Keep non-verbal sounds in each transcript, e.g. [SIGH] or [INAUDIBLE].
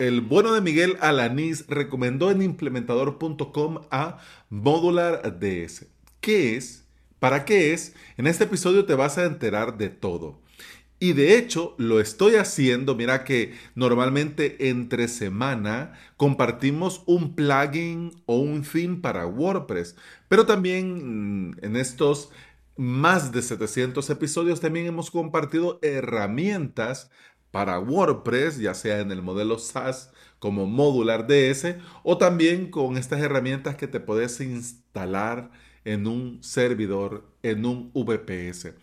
el bueno de Miguel Alanís recomendó en implementador.com a Modular DS. ¿Qué es? ¿Para qué es? En este episodio te vas a enterar de todo. Y de hecho lo estoy haciendo, mira que normalmente entre semana compartimos un plugin o un theme para WordPress, pero también mm, en estos más de 700 episodios también hemos compartido herramientas para WordPress, ya sea en el modelo SaaS como Modular DS o también con estas herramientas que te puedes instalar en un servidor, en un VPS.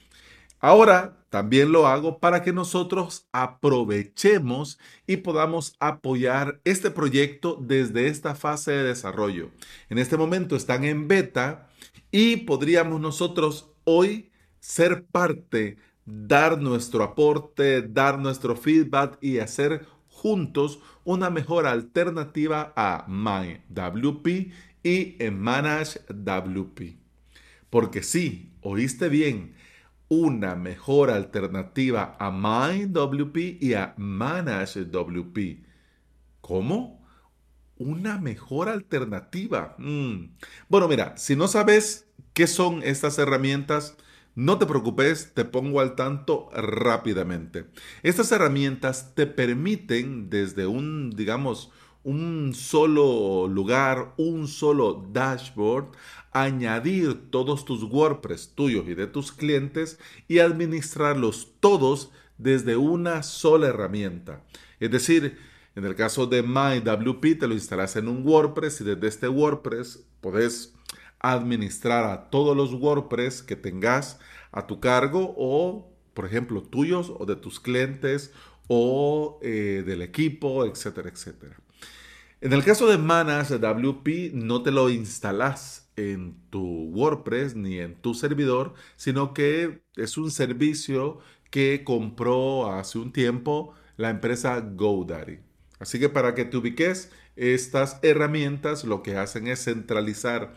Ahora también lo hago para que nosotros aprovechemos y podamos apoyar este proyecto desde esta fase de desarrollo. En este momento están en beta y podríamos nosotros hoy ser parte dar nuestro aporte, dar nuestro feedback y hacer juntos una mejor alternativa a MyWP y ManageWP. Porque sí, oíste bien, una mejor alternativa a MyWP y a ManageWP. ¿Cómo? Una mejor alternativa. Mm. Bueno, mira, si no sabes qué son estas herramientas, no te preocupes, te pongo al tanto rápidamente. Estas herramientas te permiten desde un, digamos, un solo lugar, un solo dashboard, añadir todos tus WordPress tuyos y de tus clientes y administrarlos todos desde una sola herramienta. Es decir, en el caso de MyWP te lo instalas en un WordPress y desde este WordPress podés administrar a todos los WordPress que tengas a tu cargo o, por ejemplo, tuyos o de tus clientes o eh, del equipo, etcétera, etcétera. En el caso de Manas WP, no te lo instalas en tu WordPress ni en tu servidor, sino que es un servicio que compró hace un tiempo la empresa GoDaddy. Así que para que te ubiques, estas herramientas lo que hacen es centralizar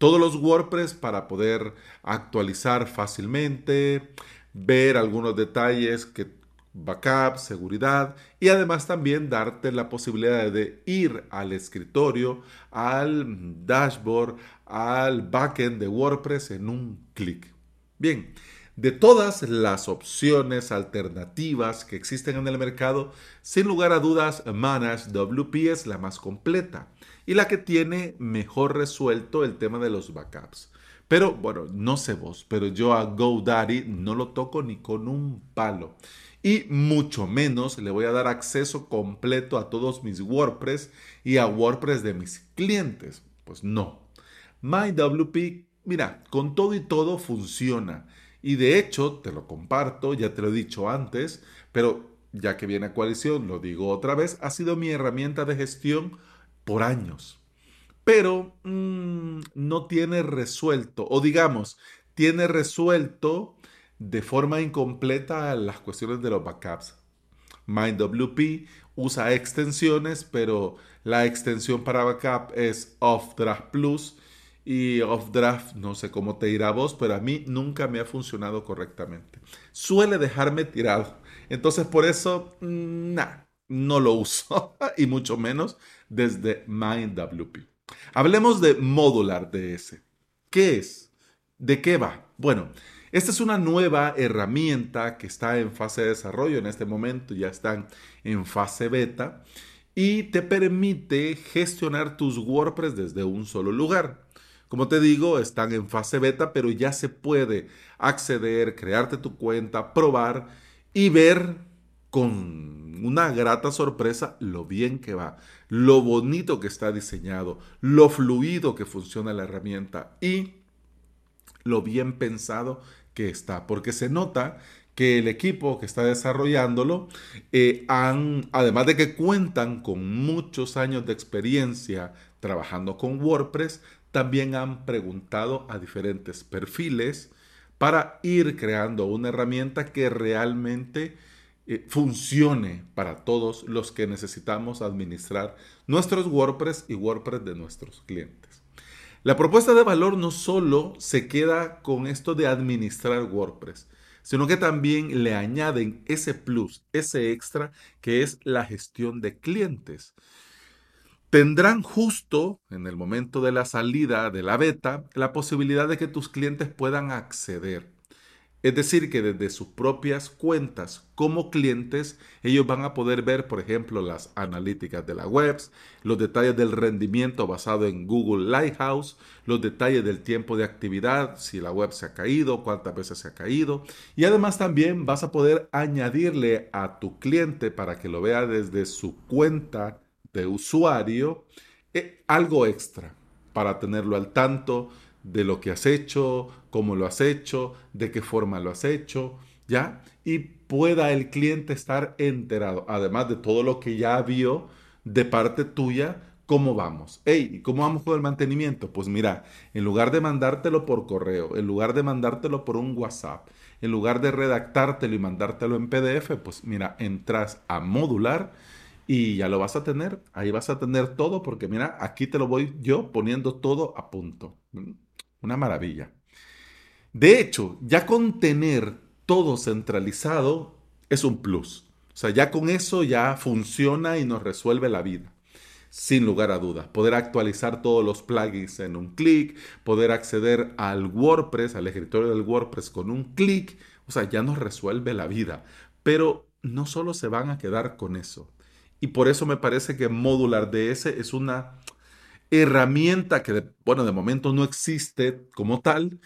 todos los WordPress para poder actualizar fácilmente, ver algunos detalles que backup, seguridad y además también darte la posibilidad de ir al escritorio, al dashboard, al backend de WordPress en un clic. Bien, de todas las opciones alternativas que existen en el mercado, sin lugar a dudas, Manage WP es la más completa y la que tiene mejor resuelto el tema de los backups. Pero bueno, no sé vos, pero yo a GoDaddy no lo toco ni con un palo. Y mucho menos le voy a dar acceso completo a todos mis WordPress y a WordPress de mis clientes. Pues no. MyWP, mira, con todo y todo funciona. Y de hecho, te lo comparto, ya te lo he dicho antes, pero ya que viene a coalición, lo digo otra vez, ha sido mi herramienta de gestión por años. Pero mm, no tiene resuelto, o digamos, tiene resuelto de forma incompleta las cuestiones de los backups. MindWP usa extensiones, pero la extensión para backup es OffDraft Plus y OffDraft, no sé cómo te irá a vos, pero a mí nunca me ha funcionado correctamente. Suele dejarme tirado. Entonces por eso, mm, no lo uso [LAUGHS] y mucho menos desde MindWP. Hablemos de Modular DS. ¿Qué es? ¿De qué va? Bueno, esta es una nueva herramienta que está en fase de desarrollo en este momento, ya están en fase beta y te permite gestionar tus WordPress desde un solo lugar. Como te digo, están en fase beta, pero ya se puede acceder, crearte tu cuenta, probar y ver con una grata sorpresa lo bien que va, lo bonito que está diseñado, lo fluido que funciona la herramienta y lo bien pensado que está, porque se nota que el equipo que está desarrollándolo eh, han, además de que cuentan con muchos años de experiencia trabajando con WordPress, también han preguntado a diferentes perfiles para ir creando una herramienta que realmente eh, funcione para todos los que necesitamos administrar nuestros WordPress y WordPress de nuestros clientes. La propuesta de valor no solo se queda con esto de administrar WordPress, sino que también le añaden ese plus, ese extra, que es la gestión de clientes. Tendrán justo en el momento de la salida de la beta la posibilidad de que tus clientes puedan acceder es decir, que desde sus propias cuentas como clientes, ellos van a poder ver, por ejemplo, las analíticas de la web, los detalles del rendimiento basado en Google Lighthouse, los detalles del tiempo de actividad, si la web se ha caído, cuántas veces se ha caído. Y además también vas a poder añadirle a tu cliente para que lo vea desde su cuenta de usuario eh, algo extra para tenerlo al tanto de lo que has hecho, cómo lo has hecho, de qué forma lo has hecho, ¿ya? Y pueda el cliente estar enterado, además de todo lo que ya vio de parte tuya, cómo vamos. Hey, ¿y cómo vamos con el mantenimiento? Pues mira, en lugar de mandártelo por correo, en lugar de mandártelo por un WhatsApp, en lugar de redactártelo y mandártelo en PDF, pues mira, entras a modular y ya lo vas a tener. Ahí vas a tener todo porque mira, aquí te lo voy yo poniendo todo a punto. Una maravilla. De hecho, ya con tener todo centralizado es un plus. O sea, ya con eso ya funciona y nos resuelve la vida. Sin lugar a dudas. Poder actualizar todos los plugins en un clic, poder acceder al WordPress, al escritorio del WordPress con un clic. O sea, ya nos resuelve la vida. Pero no solo se van a quedar con eso. Y por eso me parece que Modular DS es una herramienta que, bueno, de momento no existe como tal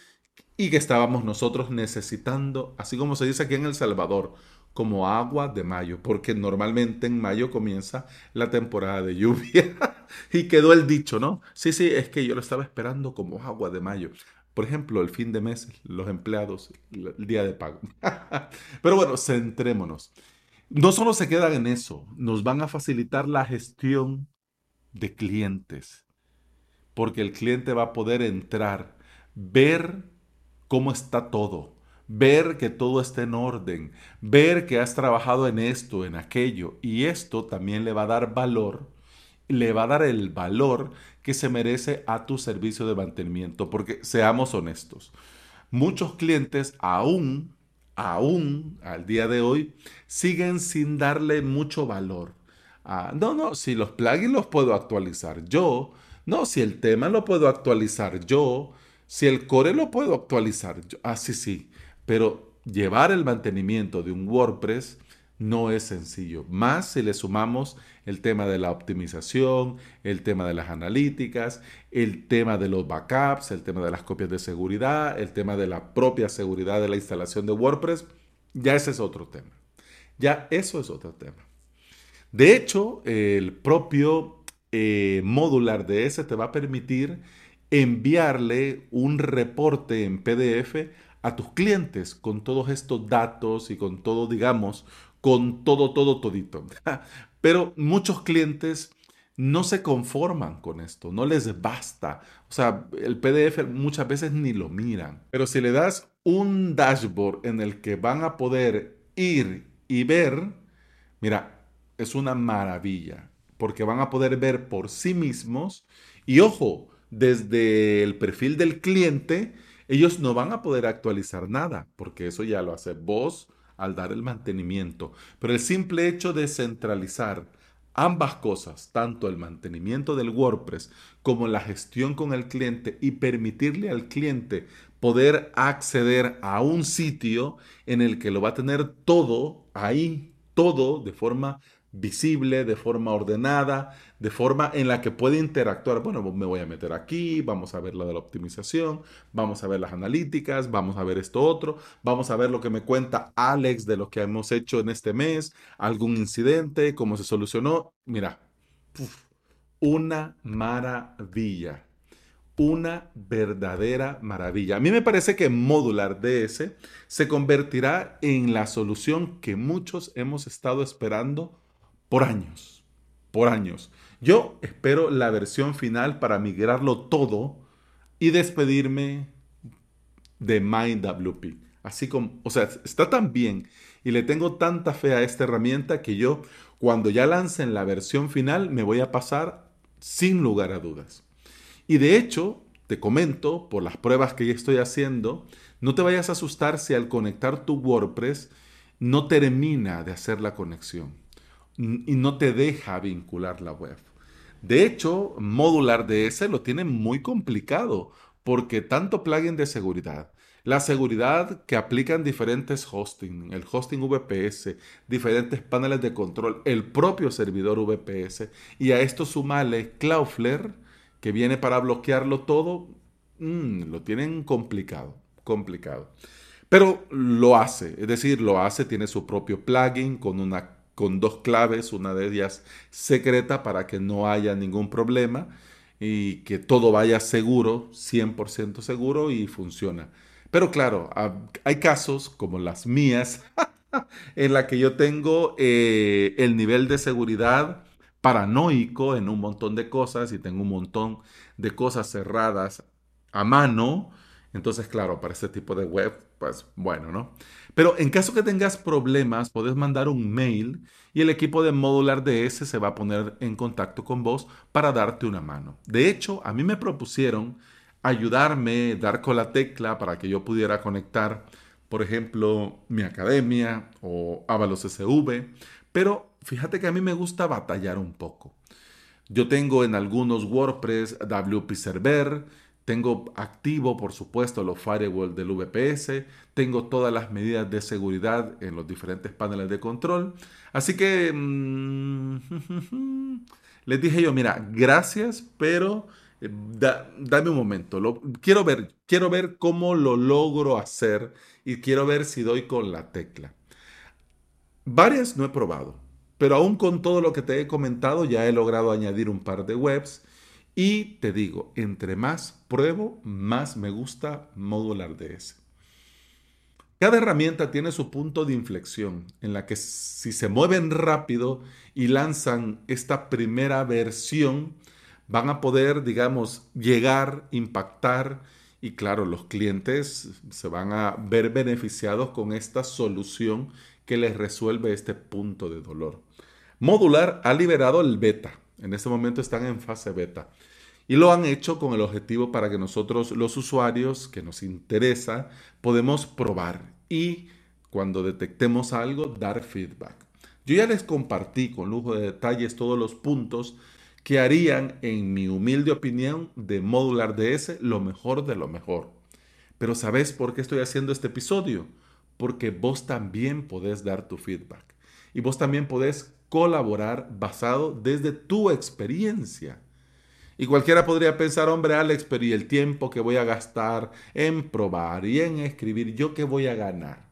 y que estábamos nosotros necesitando, así como se dice aquí en El Salvador, como agua de mayo, porque normalmente en mayo comienza la temporada de lluvia [LAUGHS] y quedó el dicho, ¿no? Sí, sí, es que yo lo estaba esperando como agua de mayo. Por ejemplo, el fin de mes, los empleados, el día de pago. [LAUGHS] Pero bueno, centrémonos. No solo se quedan en eso, nos van a facilitar la gestión de clientes porque el cliente va a poder entrar, ver cómo está todo, ver que todo está en orden, ver que has trabajado en esto, en aquello, y esto también le va a dar valor, le va a dar el valor que se merece a tu servicio de mantenimiento, porque seamos honestos, muchos clientes aún, aún al día de hoy, siguen sin darle mucho valor. Ah, no, no, si los plugins los puedo actualizar yo, no, si el tema lo puedo actualizar yo, si el core lo puedo actualizar yo. Ah, sí, sí. Pero llevar el mantenimiento de un WordPress no es sencillo. Más si le sumamos el tema de la optimización, el tema de las analíticas, el tema de los backups, el tema de las copias de seguridad, el tema de la propia seguridad de la instalación de WordPress, ya ese es otro tema. Ya eso es otro tema. De hecho, el propio eh, modular de ese te va a permitir enviarle un reporte en PDF a tus clientes con todos estos datos y con todo, digamos, con todo, todo, todito. [LAUGHS] Pero muchos clientes no se conforman con esto, no les basta. O sea, el PDF muchas veces ni lo miran. Pero si le das un dashboard en el que van a poder ir y ver, mira, es una maravilla porque van a poder ver por sí mismos y ojo, desde el perfil del cliente, ellos no van a poder actualizar nada, porque eso ya lo hace vos al dar el mantenimiento. Pero el simple hecho de centralizar ambas cosas, tanto el mantenimiento del WordPress como la gestión con el cliente y permitirle al cliente poder acceder a un sitio en el que lo va a tener todo ahí, todo de forma visible, de forma ordenada, de forma en la que puede interactuar. Bueno, me voy a meter aquí, vamos a ver lo de la optimización, vamos a ver las analíticas, vamos a ver esto otro, vamos a ver lo que me cuenta Alex de lo que hemos hecho en este mes, algún incidente, cómo se solucionó. Mira, una maravilla. Una verdadera maravilla. A mí me parece que Modular DS se convertirá en la solución que muchos hemos estado esperando por años, por años. Yo espero la versión final para migrarlo todo y despedirme de MindWP. Así como, o sea, está tan bien y le tengo tanta fe a esta herramienta que yo, cuando ya lancen la versión final, me voy a pasar sin lugar a dudas. Y de hecho, te comento, por las pruebas que ya estoy haciendo, No te vayas a asustar si al conectar tu WordPress no termina de hacer la conexión y no te deja vincular la web. De hecho, Modular DS lo tiene muy complicado porque tanto plugin de seguridad, la seguridad que aplican diferentes hosting, el hosting VPS, diferentes paneles de control, el propio servidor VPS y a esto sumale Cloudflare que viene para bloquearlo todo, mm, lo tienen complicado, complicado. Pero lo hace, es decir, lo hace, tiene su propio plugin con, una, con dos claves, una de ellas secreta para que no haya ningún problema y que todo vaya seguro, 100% seguro y funciona. Pero claro, hay casos como las mías [LAUGHS] en la que yo tengo eh, el nivel de seguridad paranoico en un montón de cosas y tengo un montón de cosas cerradas a mano entonces, claro, para este tipo de web, pues bueno, ¿no? Pero en caso que tengas problemas, puedes mandar un mail y el equipo de Modular DS se va a poner en contacto con vos para darte una mano. De hecho, a mí me propusieron ayudarme, dar con la tecla para que yo pudiera conectar, por ejemplo, mi academia o Avalos SV, pero fíjate que a mí me gusta batallar un poco. Yo tengo en algunos WordPress WP Server, tengo activo, por supuesto, los firewalls del VPS. Tengo todas las medidas de seguridad en los diferentes paneles de control. Así que mm, [LAUGHS] les dije yo, mira, gracias, pero eh, dame un momento. Quiero, ver, quiero ver cómo lo logro hacer y quiero ver si doy con la tecla. Varias no he probado, pero aún con todo lo que te he comentado ya he logrado añadir un par de webs y te digo, entre más pruebo, más me gusta Modular DS. Cada herramienta tiene su punto de inflexión en la que si se mueven rápido y lanzan esta primera versión, van a poder, digamos, llegar, impactar y claro, los clientes se van a ver beneficiados con esta solución que les resuelve este punto de dolor. Modular ha liberado el beta. En este momento están en fase beta. Y lo han hecho con el objetivo para que nosotros, los usuarios que nos interesa, podemos probar y cuando detectemos algo, dar feedback. Yo ya les compartí con lujo de detalles todos los puntos que harían, en mi humilde opinión, de Modular DS lo mejor de lo mejor. Pero ¿sabes por qué estoy haciendo este episodio? Porque vos también podés dar tu feedback. Y vos también podés colaborar basado desde tu experiencia. Y cualquiera podría pensar, hombre Alex, pero ¿y el tiempo que voy a gastar en probar y en escribir? ¿Yo qué voy a ganar?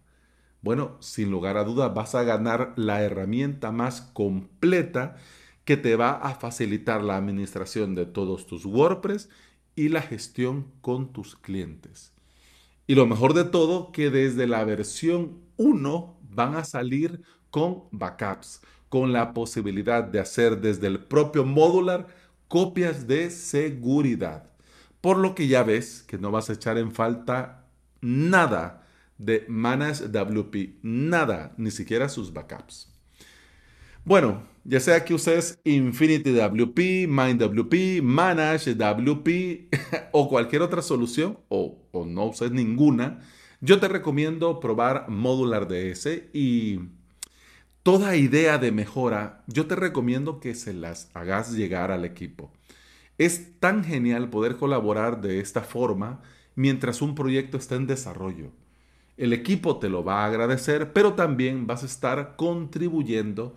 Bueno, sin lugar a dudas vas a ganar la herramienta más completa que te va a facilitar la administración de todos tus WordPress y la gestión con tus clientes. Y lo mejor de todo, que desde la versión 1 van a salir con backups, con la posibilidad de hacer desde el propio modular copias de seguridad. Por lo que ya ves que no vas a echar en falta nada de Manage WP, nada, ni siquiera sus backups. Bueno, ya sea que uses Infinity WP, Mind WP, Manage WP [LAUGHS] o cualquier otra solución, o, o no uses ninguna, yo te recomiendo probar Modular DS y toda idea de mejora, yo te recomiendo que se las hagas llegar al equipo. Es tan genial poder colaborar de esta forma mientras un proyecto está en desarrollo. El equipo te lo va a agradecer, pero también vas a estar contribuyendo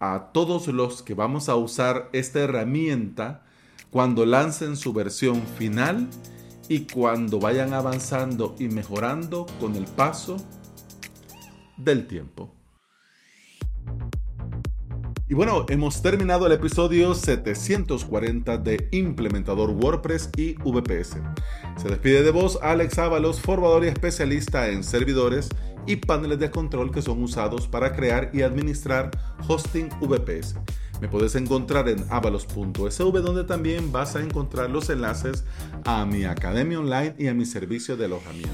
a todos los que vamos a usar esta herramienta cuando lancen su versión final y cuando vayan avanzando y mejorando con el paso del tiempo. Y bueno, hemos terminado el episodio 740 de Implementador WordPress y VPS. Se despide de vos Alex Ábalos, formador y especialista en servidores y paneles de control que son usados para crear y administrar hosting VPS. Me puedes encontrar en avalos.sv donde también vas a encontrar los enlaces a mi academia online y a mi servicio de alojamiento.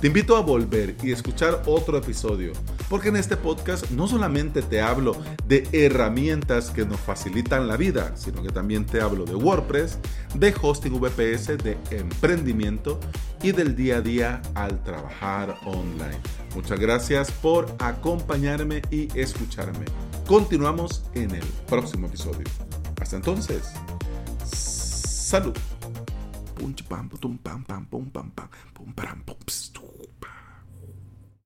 Te invito a volver y escuchar otro episodio, porque en este podcast no solamente te hablo de herramientas que nos facilitan la vida, sino que también te hablo de WordPress, de hosting VPS, de emprendimiento y del día a día al trabajar online. Muchas gracias por acompañarme y escucharme. Continuamos en el próximo episodio. Hasta entonces, salud. pam, pam, pam, pam, pam, pam, pam, pam, pam, pam,